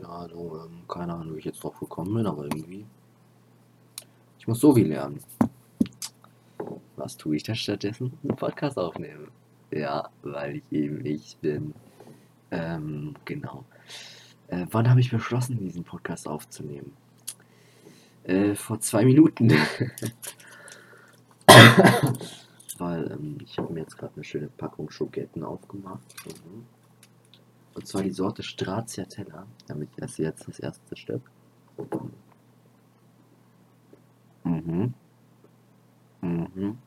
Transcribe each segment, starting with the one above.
Ja, also, ähm, keine Ahnung, wie ich jetzt drauf gekommen bin, aber irgendwie. Ich muss so viel lernen. Was tue ich da stattdessen? Einen Podcast aufnehmen. Ja, weil ich eben ich bin. Ähm, genau. Äh, wann habe ich beschlossen, diesen Podcast aufzunehmen? Äh, vor zwei Minuten. weil ähm, ich habe mir jetzt gerade eine schöne Packung Schoketten aufgemacht. Mhm. Und zwar die Sorte Stracciatella. Damit esse jetzt das erste Stück. Mhm. Mhm.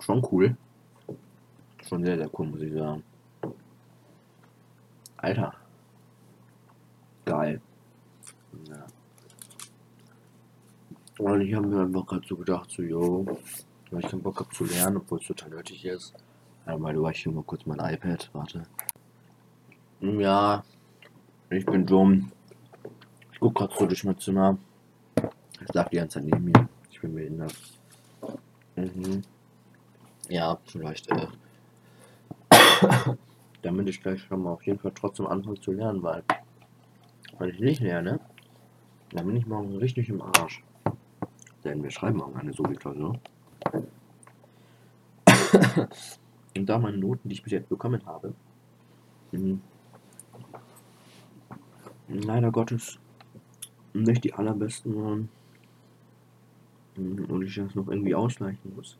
Schon cool. Schon sehr, sehr cool, muss ich sagen. Alter. Geil. Ja. Und ich habe mir einfach gerade so gedacht, so, yo, weil ich keinen Bock habe zu lernen, obwohl es total nötig ist. Aber du ich hier mal kurz mein iPad, warte. Hm, ja, ich bin dumm. Ich guck gerade so durch mein Zimmer. Ich lag die ganze Zeit neben mir. Ich bin behindert. Mhm. Ja, vielleicht, äh. damit ich gleich schon mal auf jeden Fall trotzdem anfangen zu lernen, weil wenn ich nicht lerne, dann bin ich morgen richtig im Arsch. Denn wir schreiben morgen eine Sobi-Klausur. Und da meine Noten, die ich bis jetzt bekommen habe, hm, leider Gottes nicht die allerbesten waren. Hm, und ich das noch irgendwie ausgleichen muss.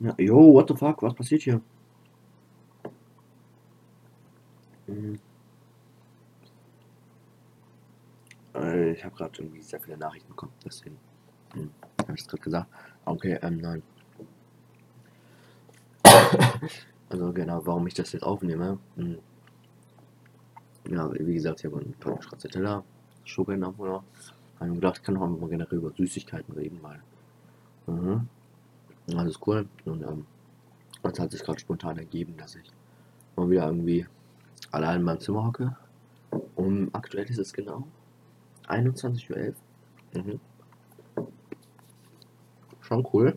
Ja, yo, what the fuck, was passiert hier? Hm. Äh, ich habe gerade irgendwie sehr viele Nachrichten bekommen, deswegen habe ich es gerade gesagt. Okay, ähm, nein. Also genau, warum ich das jetzt aufnehme. Hm. Ja, wie gesagt, ich habe ein paar Stracciatella, Schokolade noch. Habe mir gedacht, ich kann auch mal generell über Süßigkeiten reden, weil. Mhm. Alles cool. Und ähm, es hat sich gerade spontan ergeben, dass ich mal wieder irgendwie allein in meinem Zimmer hocke. Und aktuell ist es genau 21.11 Uhr. Mhm. Schon cool.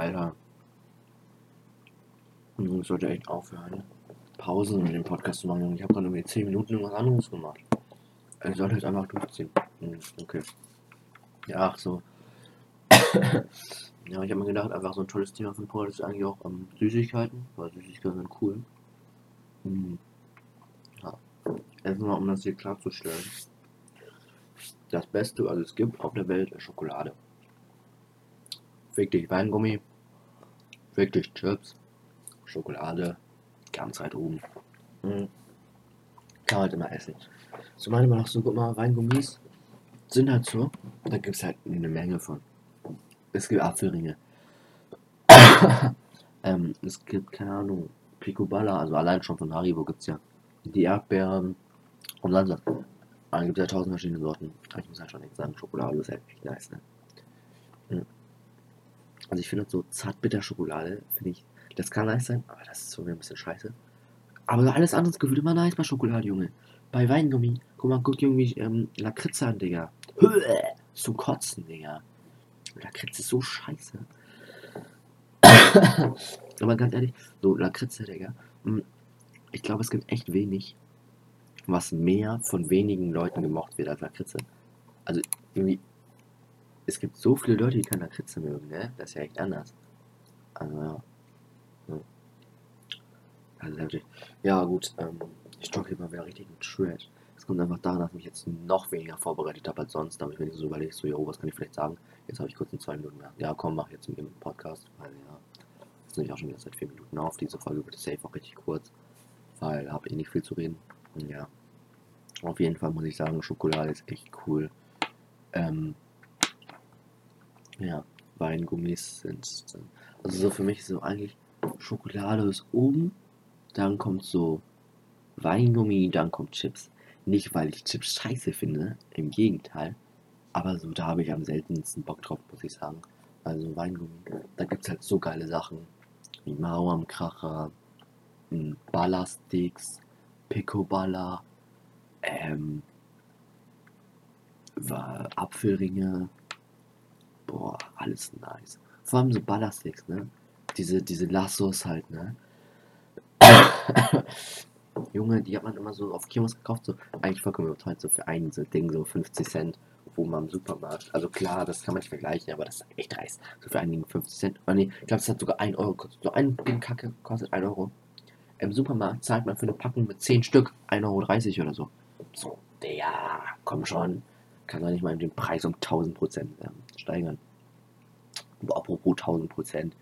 Alter. Ich sollte echt aufhören, Pausen in dem Podcast zu machen. Ich habe gerade irgendwie 10 Minuten irgendwas anderes gemacht. Ich sollte jetzt einfach durchziehen. Mhm, okay. Ja, ach so. ja, ich habe mir gedacht, einfach so ein tolles Thema von Paul ist eigentlich auch ähm, Süßigkeiten, weil Süßigkeiten sind cool. Mhm. Ja. Erstmal, um das hier klarzustellen. Das Beste, was es gibt auf der Welt, ist Schokolade. Fick dich Weingummi, fick dich Chips, Schokolade, ganz weit oben. Mhm. Kann man halt immer essen. So meine man auch so, guck mal, Weingummis sind halt so, da gibt es halt eine Menge von. Es gibt Apfelringe. ähm, es gibt, keine Ahnung, Picoballa, also allein schon von Haribo gibt es ja die Erdbeeren und was. Dann gibt es ja tausend verschiedene Sorten. Ich muss halt schon echt sagen, Schokolade ist halt echt nice, ne? Also ich finde so zartbitter Schokolade, finde ich, das kann nice sein, aber das ist so ein bisschen scheiße. Aber alles andere gefühlt immer nice bei Schokolade, Junge. Bei Weingummi, guck mal, guck irgendwie ähm, Lakritze an, Digga. Zum Kotzen, Digga. Lakritze ist so scheiße. aber ganz ehrlich, so Lakritze, Digga. Hm, ich glaube, es gibt echt wenig, was mehr von wenigen Leuten gemocht wird als Lakritze. Also irgendwie, es gibt so viele Leute, die keine Lakritze mögen, ne? Das ist ja echt anders. Also, ja. Also. Ja, gut, ähm, ich jogge immer wieder richtig mit Trash. Es kommt einfach daran, dass ich mich jetzt noch weniger vorbereitet habe als sonst. Aber ich mir so überlegt, so, jo, was kann ich vielleicht sagen? Jetzt habe ich kurz in zwei Minuten mehr. Ja, komm, mach jetzt mit dem Podcast, weil ja, jetzt nehme ich auch schon wieder seit vier Minuten auf. Diese Folge wird safe auch richtig kurz, weil habe eh nicht viel zu reden. Und ja, auf jeden Fall muss ich sagen, Schokolade ist echt cool. Ähm, ja, Weingummis sind, also so für mich ist so eigentlich Schokolade ist oben dann kommt so Weingummi, dann kommt Chips. Nicht, weil ich Chips scheiße finde, im Gegenteil. Aber so, da habe ich am seltensten Bock drauf, muss ich sagen. Also Weingummi, da gibt es halt so geile Sachen. Wie Mauermkracher, Ballasticks, Picoballa, ähm, Apfelringe. Boah, alles nice. Vor allem so Ballasticks, ne? diese, diese Lassos halt, ne? Junge, die hat man immer so auf Kinos gekauft, so eigentlich vollkommen überteuert, so für ein so Ding, so 50 Cent, wo man im Supermarkt. Also klar, das kann man nicht vergleichen, aber das ist echt dreist. So für ein Ding 50 Cent. Oh nee, ich glaube, es hat sogar 1 Euro gekostet. So ein Ding Kacke kostet 1 Euro. Im Supermarkt zahlt man für eine Packung mit 10 Stück 1,30 Euro oder so. So, ja, komm schon. Kann doch nicht mal den Preis um 1000 Prozent ähm, steigern. Aber apropos 1000 Prozent.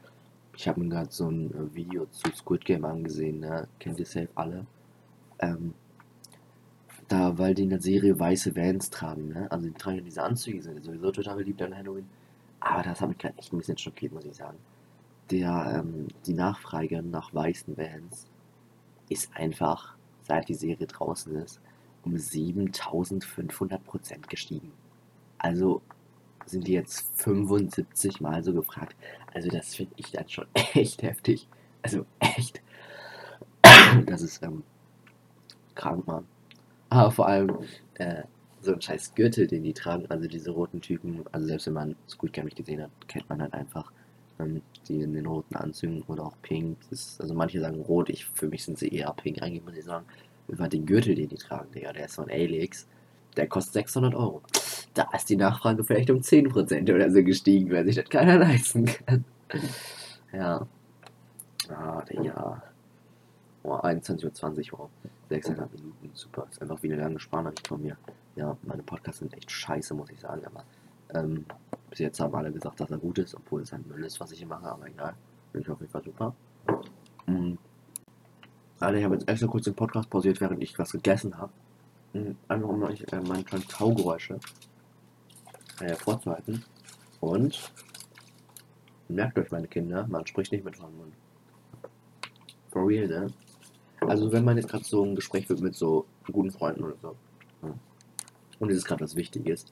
Ich habe mir gerade so ein äh, Video zu Squid Game angesehen, ne? Kennt ihr safe alle? Ähm, da, weil die in der Serie weiße Vans tragen, ne? Also die tragen diese Anzüge, sind sowieso total beliebt an Halloween. Aber das hat mich gerade echt ein bisschen schockiert, muss ich sagen. Der, ähm, die Nachfrage nach weißen Vans ist einfach, seit die Serie draußen ist, um 7500 Prozent gestiegen. Also sind die jetzt 75 Mal so gefragt. Also das finde ich dann schon echt heftig. Also echt. Das ist ähm, krank, Mann. Aber vor allem äh, so ein scheiß Gürtel, den die tragen, also diese roten Typen, also selbst wenn man Squid Game nicht gesehen hat, kennt man halt einfach ähm, die in den roten Anzügen oder auch pink. Ist, also manche sagen rot, ich, für mich sind sie eher pink eigentlich, muss ich sagen. Einfach den Gürtel, den die tragen, Digga, der ist von Alix. Der kostet 600 Euro. Da ist die Nachfrage vielleicht um 10% oder so gestiegen, weil sich das keiner leisten kann. ja. Ah, Digga. Oh, 21.20 Uhr. 6,5 Minuten. Super. Ist einfach wie eine lange Sprachnachricht von mir. Ja, meine Podcasts sind echt scheiße, muss ich sagen. Aber ähm, bis jetzt haben alle gesagt, dass er gut ist, obwohl es ein Müll ist, was ich hier mache. Aber egal. Bin ich auf jeden Fall super. Mhm. Alter, ich habe jetzt extra kurz den Podcast pausiert, während ich was gegessen habe. Mhm. Einfach um euch äh, meine kleinen Kaugeräusche äh, vorzuhalten. Und merkt euch, meine Kinder, man spricht nicht mit vollem Mund. For real, ne? Also wenn man jetzt gerade so ein Gespräch führt mit so guten Freunden oder so. Ja. Und es ist gerade was Wichtiges.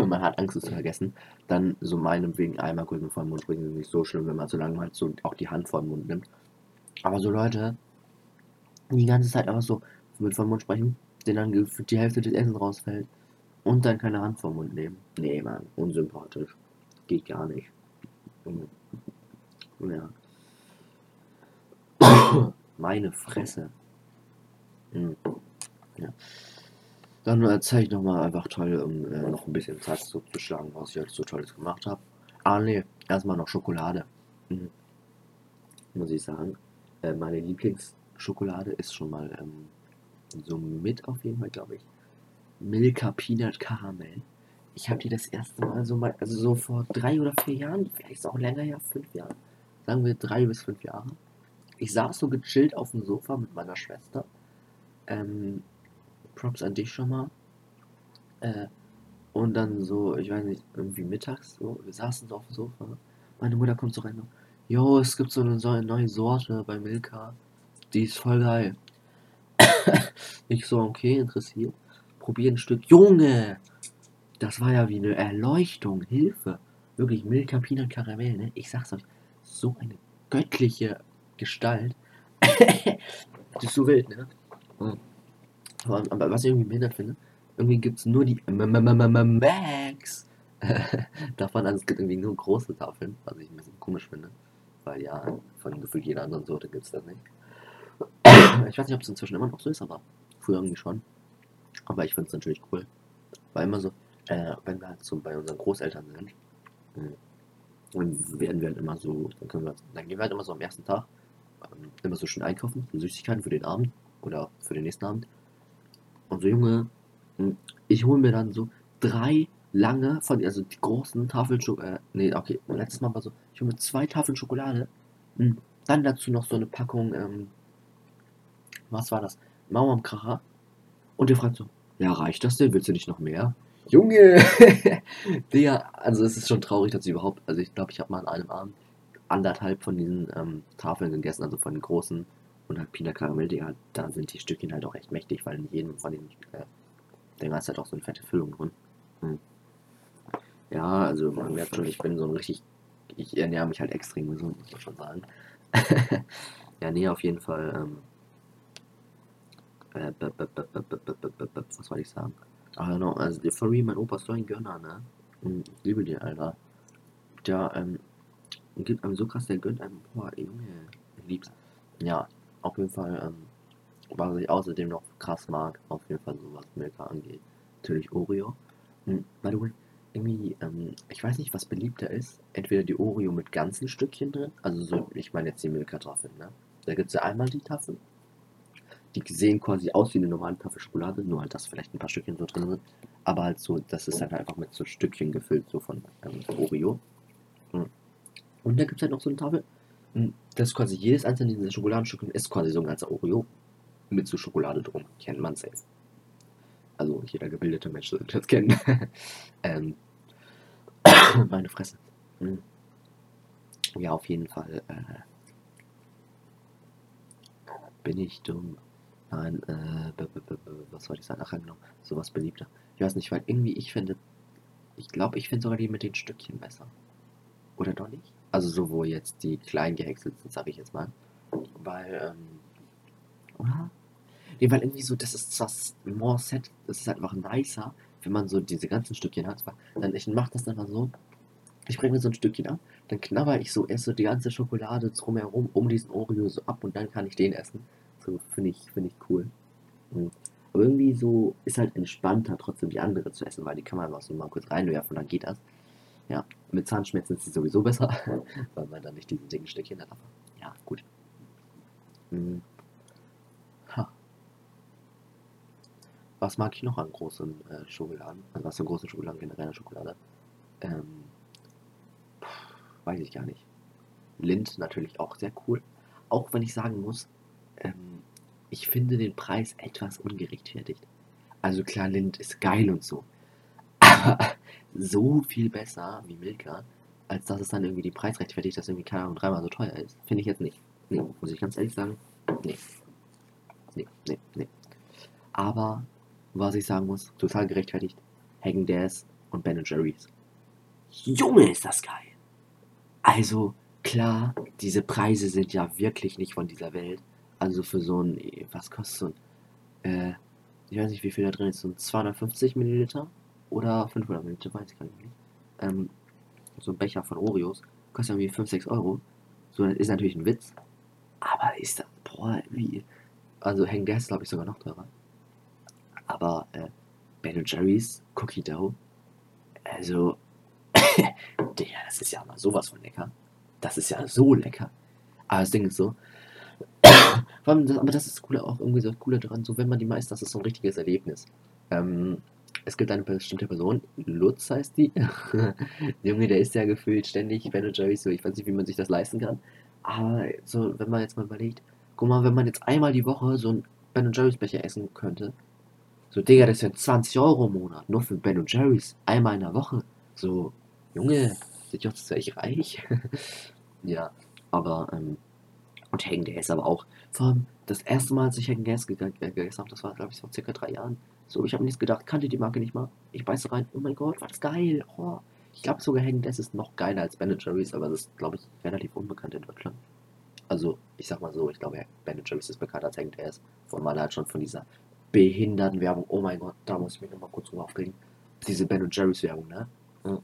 und man hat Angst, es zu vergessen, dann so meinetwegen einmal kurz mit vollem Mund sprechen ist nicht so schlimm, wenn man so lange halt so auch die Hand vor den Mund nimmt. Aber so Leute, die ganze Zeit einfach so mit vollem Mund sprechen, denen dann die Hälfte des Essens rausfällt und dann keine Hand vom Mund nehmen. Nee, Mann, unsympathisch. Geht gar nicht. Ja. Meine Fresse. Hm. Ja. Dann erzähle ich nochmal einfach toll, um äh, noch ein bisschen Zeit zuzuschlagen, was ich heute so Tolles gemacht habe. Ah, ne, erstmal noch Schokolade. Hm. Muss ich sagen. Äh, meine Lieblingsschokolade ist schon mal ähm, so mit auf jeden Fall, glaube ich. Milka Peanut Karamell. Ich habe die das erste Mal so mal, also so vor drei oder vier Jahren, vielleicht auch länger, ja, fünf Jahre. Sagen wir drei bis fünf Jahre ich saß so gechillt auf dem Sofa mit meiner Schwester. Ähm, Props an dich schon mal. Äh, und dann so, ich weiß nicht, irgendwie mittags so, wir saßen so auf dem Sofa. Meine Mutter kommt so rein. Jo, es gibt so eine, so eine neue Sorte bei Milka. Die ist voll geil. ich so, okay, interessiert. Probier ein Stück. Junge! Das war ja wie eine Erleuchtung. Hilfe. Wirklich, Milka Peanut Karamell, ne? Ich sag's euch. So eine göttliche Gestalt. das ist so wild, ne? Aber, aber was ich irgendwie behindert finde, irgendwie gibt es nur die Max davon, also es gibt irgendwie nur große Tafeln, was ich ein bisschen komisch finde. Weil ja, von gefühlt jeder anderen Sorte gibt es das nicht. Ich weiß nicht, ob es inzwischen immer noch so ist, aber früher irgendwie schon. Aber ich finde es natürlich cool. War immer so, äh, wenn wir halt so bei unseren Großeltern sind, dann werden wir halt immer so, dann können wir, dann gehen wir halt immer so am ersten Tag ähm, immer so schön einkaufen, so Süßigkeiten für den Abend oder für den nächsten Abend. Und so, Junge, hm, ich hole mir dann so drei lange von, also die großen Schokolade, äh, nee, okay, letztes Mal war so, mir zwei Tafeln Schokolade, hm, dann dazu noch so eine Packung, ähm, was war das? Mauerkracher. Und der fragt so, ja, reicht das denn? Willst du nicht noch mehr? Junge! Digga, also es ist schon traurig, dass ich überhaupt, also ich glaube, ich habe mal an einem Abend anderthalb von diesen ähm, Tafeln gegessen, also von den großen und halt Pina Caramel, die halt, da sind die Stückchen halt auch echt mächtig, weil in jedem von den äh, Dinger ist halt auch so eine fette Füllung drin. Hm. Ja, also man merkt schon, ich bin so ein richtig, ich ernähre mich halt extrem gesund, muss man schon sagen. ja, nee, auf jeden Fall, ähm, äh, was soll ich sagen? Ach, genau, also, real, mein Opa ist so ein Gönner, ne? Ich liebe den, Alter. Der, ähm, gibt einem so krass, der gönnt einem, boah, Junge, lieb's. Ja, auf jeden Fall, ähm, was ich außerdem noch krass mag, auf jeden Fall so was Milka angeht, natürlich Oreo. Hm, by the way, irgendwie, ähm, ich weiß nicht, was beliebter ist. Entweder die Oreo mit ganzen Stückchen drin, also so, ich meine jetzt die Milka-Tafeln, ne? Da gibt es ja einmal die Tafeln. Die sehen quasi aus wie eine normale Tafel Schokolade, nur halt, dass vielleicht ein paar Stückchen so drin sind. Aber halt so, das ist halt einfach mit so Stückchen gefüllt, so von ähm, Oreo. Hm. Und da gibt es halt noch so eine Tafel. Hm, das ist quasi jedes einzelne dieser Schokoladenstückchen ist quasi so ein ganzer Oreo mit so Schokolade drum. Kennt man safe. Also jeder gebildete Mensch sollte das kennen. ähm, meine Fresse. Hm. Ja, auf jeden Fall äh, bin ich dumm. Nein, äh, was wollte ich sagen? Ach, genau, sowas beliebter. Ich weiß nicht, weil irgendwie ich finde, ich glaube, ich finde sogar die mit den Stückchen besser. Oder doch nicht? Also so, wo jetzt die klein gehäckselt sind, sage ich jetzt mal. Weil, ähm, oder? Nee, weil irgendwie so, das ist zwar more set, das ist halt einfach nicer, wenn man so diese ganzen Stückchen hat. Dann ich mache das dann mal so. Ich bringe mir so ein Stückchen ab, dann knabber ich so erst so die ganze Schokolade drumherum um diesen Oreo so ab und dann kann ich den essen. So finde ich, finde ich cool. Mhm. Aber irgendwie so ist halt entspannter, trotzdem die andere zu essen, weil die kann man einfach so mal kurz reinwerfen und dann geht das. Ja, mit Zahnschmerzen ist sie sowieso besser, weil man dann nicht diesen dicken Stückchen hat. Aber ja, gut. Mhm. Was mag ich noch an großen äh, Schokoladen? Also was an großen Schokoladen generell Schokolade? Ähm, weiß ich gar nicht. Lind natürlich auch sehr cool. Auch wenn ich sagen muss, ähm, ich finde den Preis etwas ungerechtfertigt. Also klar, Lind ist geil und so. Aber so viel besser wie Milka, als dass es dann irgendwie die Preis rechtfertigt, dass irgendwie, keine Ahnung, dreimal so teuer ist. Finde ich jetzt nicht. Nee, muss ich ganz ehrlich sagen. Nee. Nee, nee, nee. Aber was ich sagen muss, total gerechtfertigt. Hagen Dazs und Ben Jerry's. Junge, ist das geil! Also, klar, diese Preise sind ja wirklich nicht von dieser Welt. Also für so ein, was kostet so ein, äh, ich weiß nicht, wie viel da drin ist, so ein 250 Milliliter oder 500 Milliliter, weiß ich gar nicht. Ähm, so ein Becher von Oreos kostet irgendwie 5, 6 Euro. So, das ist natürlich ein Witz. Aber ist das, boah, wie, also Hang Gas glaube ich sogar noch teurer. Aber äh, Ben Jerry's Cookie Dough, also, der, das ist ja mal sowas von lecker. Das ist ja so lecker. Aber das Ding ist so, aber das ist cool, auch irgendwie so cool daran, so wenn man die meist, das ist so ein richtiges Erlebnis. Ähm, es gibt eine bestimmte Person, Lutz heißt die. Junge, der ist ja gefühlt ständig Ben Jerry's so, ich weiß nicht, wie man sich das leisten kann. Aber so, wenn man jetzt mal überlegt, guck mal, wenn man jetzt einmal die Woche so ein Ben Jerry's Becher essen könnte, so, Digga, das sind 20 Euro im Monat. Nur für Ben Jerry's. Einmal in der Woche. So, Junge, sind ich auch echt reich? ja, aber, ähm, und Hagen ist aber auch, vor allem, das erste Mal, als ich Hagen Gas gegessen habe, das war, glaube ich, vor circa drei Jahren. So, ich habe nichts gedacht, kannte die Marke nicht mal. Ich beiße rein, oh mein Gott, war das geil. Oh. Ich glaube sogar Hagen Gas ist noch geiler als Ben Jerry's, aber das ist, glaube ich, relativ unbekannt in Deutschland. Also, ich sag mal so, ich glaube, Ben Jerry's ist bekannter als Hagen Gas. Von man halt schon von dieser behinderten Werbung. Oh mein Gott, da muss ich mich nochmal kurz drüber aufregen. Diese Ben Jerry's Werbung, ne? Ja.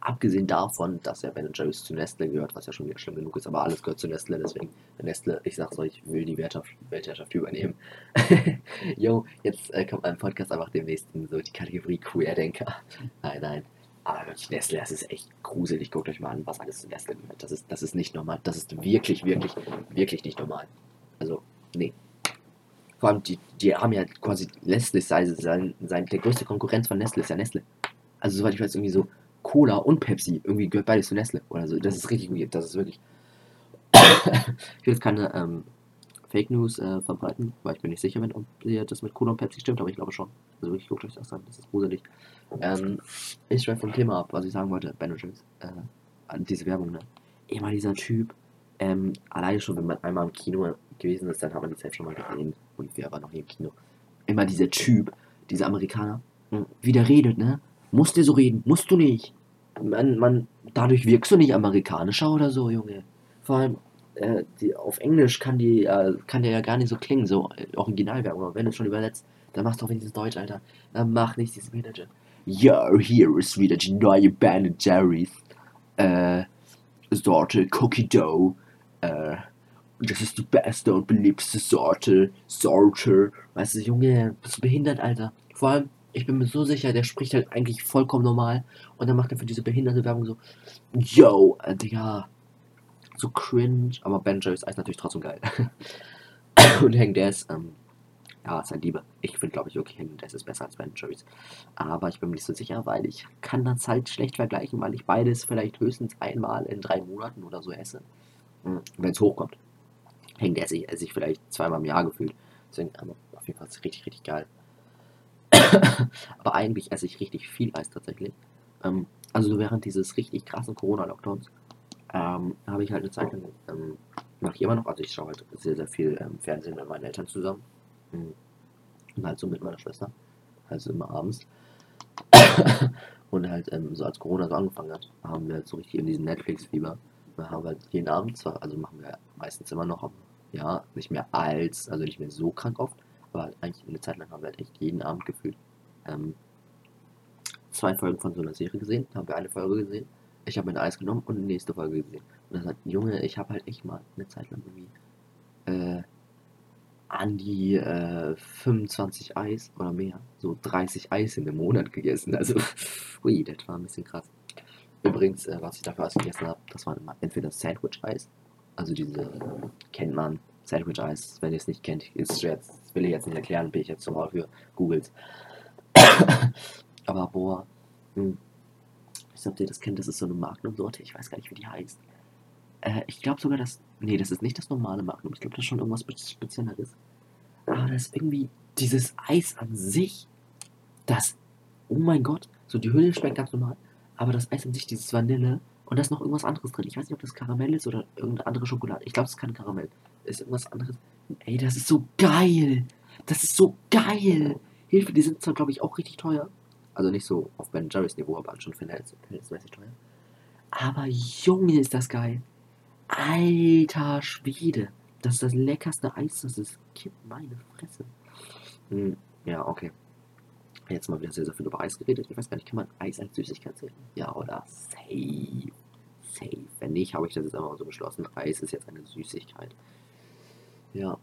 Abgesehen davon, dass ja Ben Jerry's zu Nestle gehört, was ja schon wieder schlimm genug ist, aber alles gehört zu Nestle, deswegen Nestle, ich sag's euch, will die Weltherrschaft übernehmen. Jo, jetzt äh, kommt ein Podcast einfach demnächst in so die Kategorie Queerdenker. Nein, nein. Aber wirklich, Nestle, das ist echt gruselig. Guckt euch mal an, was alles zu Nestle gehört. Das ist, das ist nicht normal. Das ist wirklich, wirklich, wirklich nicht normal. Also, nee, vor allem, die, die haben ja quasi Nestle, sein, sein, sein, der größte Konkurrenz von Nestle ist ja Nestle. Also, soweit ich weiß, irgendwie so Cola und Pepsi, irgendwie gehört beides zu Nestle. Oder so. Das ist richtig weird, das ist wirklich. ich will jetzt keine ähm, Fake News äh, verbreiten, weil ich bin nicht sicher, wenn ob das mit Cola und Pepsi stimmt, aber ich glaube schon. Also, wirklich, guckt euch das an, das ist gruselig. Ähm, ich schreibe vom Thema ab, was ich sagen wollte, Ben äh, an diese Werbung, ne? Immer dieser Typ, ähm, alleine schon, wenn man einmal im Kino gewesen ist, dann hat man die Zeit schon mal gesehen. Und wir waren noch nie im Kino. Immer dieser Typ, dieser Amerikaner, hm, wie der redet, ne? Musst du so reden? Musst du nicht. Man, man, dadurch wirkst du nicht amerikanischer oder so, Junge. Vor allem, äh, die, auf Englisch kann die, äh, kann der ja gar nicht so klingen, so äh, Originalwerbung. Aber wenn du es schon übersetzt, dann machst du auch wenigstens Deutsch, Alter. Dann mach nicht dieses Manager. Yo, here is wieder die neue Ben Jerry's. Äh, Sorte Cookie Dough. Äh, das ist die beste und beliebteste Sorte. Sorte. Weißt du, Junge, bist du behindert, Alter? Vor allem, ich bin mir so sicher, der spricht halt eigentlich vollkommen normal. Und dann macht er für diese behinderte Werbung so, yo, äh, Digga. So cringe. Aber Ben Jerry's Eis natürlich trotzdem geil. und Hank Des, ähm, ja, sein Liebe. Ich finde, glaube ich, wirklich Hank Des ist besser als Ben Jerry's. Aber ich bin mir nicht so sicher, weil ich kann das halt schlecht vergleichen, weil ich beides vielleicht höchstens einmal in drei Monaten oder so esse. Hm, Wenn es hochkommt. Hank Des esse ich vielleicht zweimal im Jahr gefühlt. Deswegen, aber auf jeden Fall ist es richtig, richtig geil. aber eigentlich esse ich richtig viel Eis tatsächlich. Ähm, also während dieses richtig krassen Corona-Lockdowns ähm, habe ich halt eine Zeit lang, ähm, mache ich immer noch, also ich schaue halt sehr, sehr viel ähm, Fernsehen mit meinen Eltern zusammen. Mhm. Und halt so mit meiner Schwester. Also immer abends. und halt ähm, so als Corona so angefangen hat, haben wir halt so richtig in diesem Netflix-Fieber. Wir haben halt jeden Abend zwar, also machen wir meistens immer noch, ja, nicht mehr als, also nicht mehr so krank oft, aber halt eigentlich eine Zeit lang haben wir halt echt jeden Abend gefühlt ähm, zwei Folgen von so einer Serie gesehen, haben wir eine Folge gesehen. Ich habe ein Eis genommen und eine nächste Folge gesehen. Und dann sagt, Junge, ich habe halt echt mal eine Zeit lang irgendwie äh, an die äh, 25 Eis oder mehr, so 30 Eis in einem Monat gegessen. Also, ui, das war ein bisschen krass. Übrigens, äh, was ich dafür Eis gegessen habe, das war entweder Sandwich-Eis, also diese, äh, kennt man, Sandwich-Eis, wenn ihr es nicht kennt, ist jetzt, will ich jetzt nicht erklären, bin ich jetzt zum Mal für Googles. Aber boah, hm. ich glaube, ihr das kennt, das ist so eine Magnum-Sorte, ich weiß gar nicht, wie die heißt. Äh, ich glaube sogar, dass, nee, das ist nicht das normale Magnum, ich glaube, das ist schon irgendwas Spezielleres. Aber das ist irgendwie, dieses Eis an sich, das, oh mein Gott, so die Hülle schmeckt ganz normal, aber das Eis an sich, dieses Vanille, und da ist noch irgendwas anderes drin. Ich weiß nicht, ob das Karamell ist oder irgendeine andere Schokolade. Ich glaube, es ist kein Karamell. Es ist irgendwas anderes. Ey, das ist so geil. Das ist so geil. Hilfe, die sind zwar, glaube ich, auch richtig teuer. Also nicht so auf Ben Jerry's Niveau, aber schon verhältnismäßig teuer. Aber Junge, ist das geil. Alter Schwede. Das ist das leckerste Eis, das es gibt. Meine Fresse. Hm, ja, okay. Jetzt mal wieder sehr, sehr viel über Eis geredet. Ich weiß gar nicht, kann man Eis als Süßigkeit sehen? Ja, oder? Safe. Safe. Wenn nicht, habe ich das jetzt einfach mal so beschlossen. Eis ist jetzt eine Süßigkeit. Ja.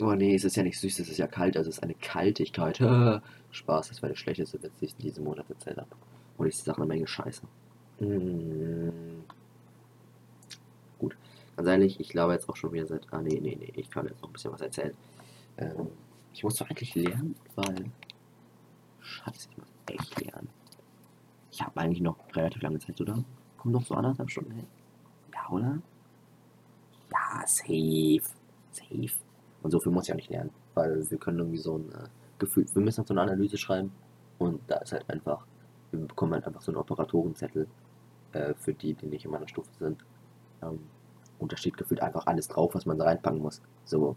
Oh nee, es ist ja nicht süß, es ist ja kalt, also es ist eine Kaltigkeit. Spaß, das war der schlechteste Witz, den ich diesen Monat erzählt habe. Und ich sage eine Menge Scheiße. Mm. Gut. Ganz ehrlich, ich glaube jetzt auch schon wieder seit. Ah, nee, nee, nee, ich kann jetzt noch ein bisschen was erzählen. Ähm, ich muss doch eigentlich lernen, weil. Scheiße, ich muss echt lernen. Ich habe eigentlich noch relativ lange Zeit, oder? Kommt noch so anderthalb Stunden hin? Ja, oder? Ja, safe. Safe. Und so viel muss ich auch nicht lernen, weil wir können irgendwie so ein äh, Gefühl, wir müssen so eine Analyse schreiben und da ist halt einfach, wir bekommen halt einfach so einen Operatorenzettel äh, für die, die nicht in meiner Stufe sind. Ähm, und da steht gefühlt einfach alles drauf, was man da reinpacken muss. So,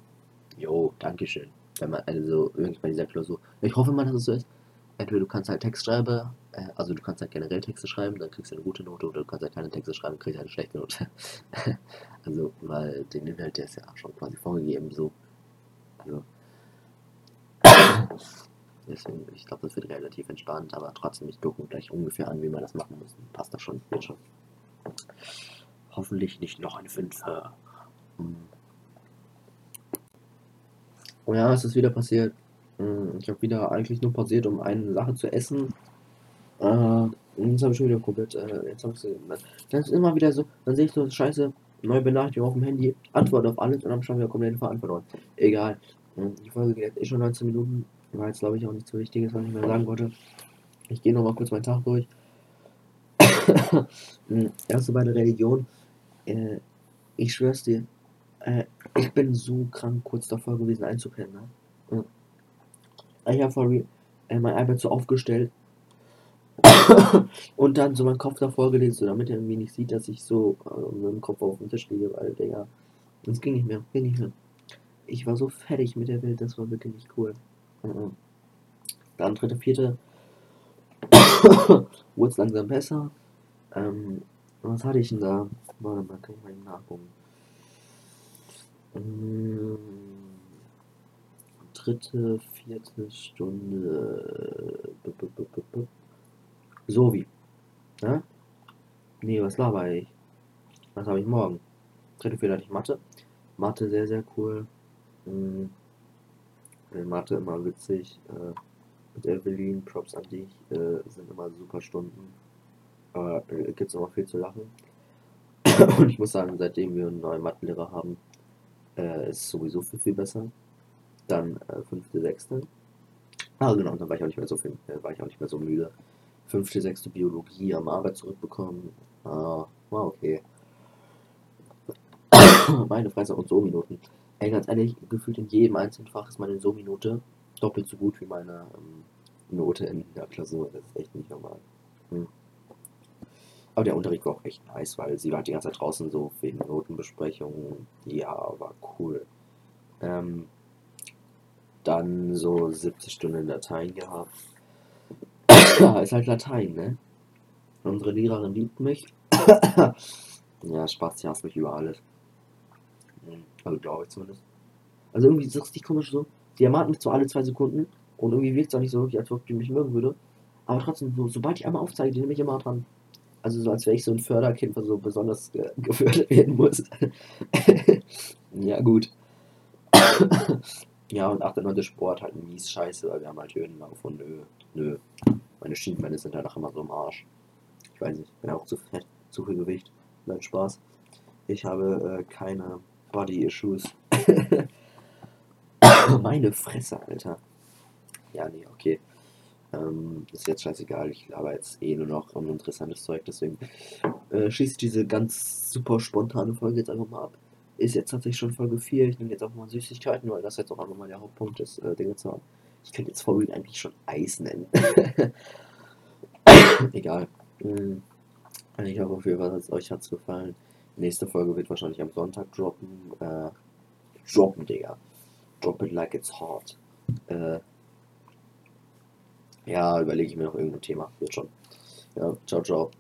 jo, Dankeschön. Wenn man, also irgendwie bei dieser Klausur. Ich hoffe mal, dass es so ist. Entweder du kannst halt Text schreiben, äh, also du kannst halt generell Texte schreiben, dann kriegst du eine gute Note, oder du kannst halt keine Texte schreiben, kriegst halt eine schlechte Note. also, weil den Inhalt, der ist ja schon quasi vorgegeben, so. Also. Deswegen, ich glaube, das wird relativ entspannt, aber trotzdem, ich gucke gleich ungefähr an, wie man das machen muss. Passt das schon, wird schon. Hoffentlich nicht noch 5. Hm. Oh ja, es ist wieder passiert. Hm, Ich habe wieder eigentlich nur pausiert, um eine Sache zu essen. Äh, und jetzt habe ich schon wieder komplett. Äh, jetzt habe ich sie. Dann ist immer wieder so, dann sehe ich so Scheiße, neue Benachrichtigung auf dem Handy, Antwort auf alles und dann schon wieder komplett verloren. Egal. Hm, Die Folge geht jetzt eh schon 19 Minuten. War jetzt glaube ich auch nicht so wichtig, was ich mehr sagen wollte. Ich gehe nochmal kurz meinen Tag durch. Hm, Erste bei der Religion. Äh, ich schwör's dir, äh, ich bin so krank kurz davor gewesen einzupennen. Ne? Ich habe vor real, äh, mein iPad so aufgestellt und dann so meinen Kopf davor gelegt, so damit er irgendwie nicht sieht, dass ich so äh, mit dem Kopf auf dem Tisch liege, weil, Digga, das ging nicht mehr, ging nicht mehr. Ich war so fertig mit der Welt, das war wirklich nicht cool. Mhm. Dann dritte, vierte wurde es langsam besser. Ähm, was hatte ich denn da? Warte mal, kann ich mal eben nachgucken. Ähm, dritte, vierte Stunde. So wie. Ja? Nee, was laber ich? Was habe ich morgen? Dritte Fehler hatte ich Mathe. Mathe sehr, sehr cool. Mhm. Mathe immer witzig. Äh, mit Evelyn, Props an dich. Äh, sind immer super Stunden. Aber äh, gibt es immer viel zu lachen. Und ich muss sagen, seitdem wir einen neuen Mathelehrer haben, äh, ist es sowieso viel, viel besser. Dann äh, fünfte, sechste. Ah, genau, dann war ich auch nicht mehr so viel, äh, war ich auch nicht mehr so müde. Fünfte, sechste Biologie am Arbeit zurückbekommen. Ah, war okay. meine Fresse und so Minuten. Ey, ganz ehrlich, gefühlt in jedem einzelnen Fach ist meine So-Minute doppelt so gut wie meine ähm, Note in der Klausur. Das ist echt nicht normal. Hm. Aber der Unterricht war auch echt nice, weil sie war die ganze Zeit draußen so wegen Notenbesprechungen. Ja, war cool. Ähm, dann so 70 Stunden Latein gehabt. ist halt Latein, ne? Unsere Lehrerin liebt mich. ja, Spaß, sie hasst mich über alles. Also glaube ich zumindest. Also irgendwie ist es richtig komisch so. Die ermahnt mich so alle zwei Sekunden und irgendwie wirkt es auch nicht so wirklich, als ob die mich mögen würde. Aber trotzdem, so, sobald ich einmal aufzeige, die nehme ich immer dran. Also so als wäre ich so ein Förderkind, was so besonders ge gefördert werden muss. ja, gut. Ja, und 8. und 9. Sport halt mies scheiße, weil wir haben halt Höhenlauf und nö, nö. Meine Schienbeine sind halt auch immer so im Arsch. Ich weiß nicht, bin auch zu fett, zu viel Gewicht. Nein, Spaß. Ich habe äh, keine Body-Issues. Meine Fresse, Alter. Ja, nee, okay. Ähm, ist jetzt scheißegal, ich laber jetzt eh nur noch uninteressantes Zeug, deswegen äh, schieße ich diese ganz super spontane Folge jetzt einfach mal ab. Ist jetzt tatsächlich schon Folge 4, ich nehme jetzt auch mal Süßigkeiten, weil das jetzt auch einfach mal der Hauptpunkt ist, äh, Dinge zu haben. Ich könnte jetzt vorhin eigentlich schon Eis nennen. Egal. Hm. Ich hoffe auf jeden Fall, euch hat es gefallen. Nächste Folge wird wahrscheinlich am Sonntag droppen. Äh, droppen, Digga. Drop it like it's hot. Äh, ja, überlege ich mir noch irgendein Thema. Wird schon. Ja, ciao, ciao.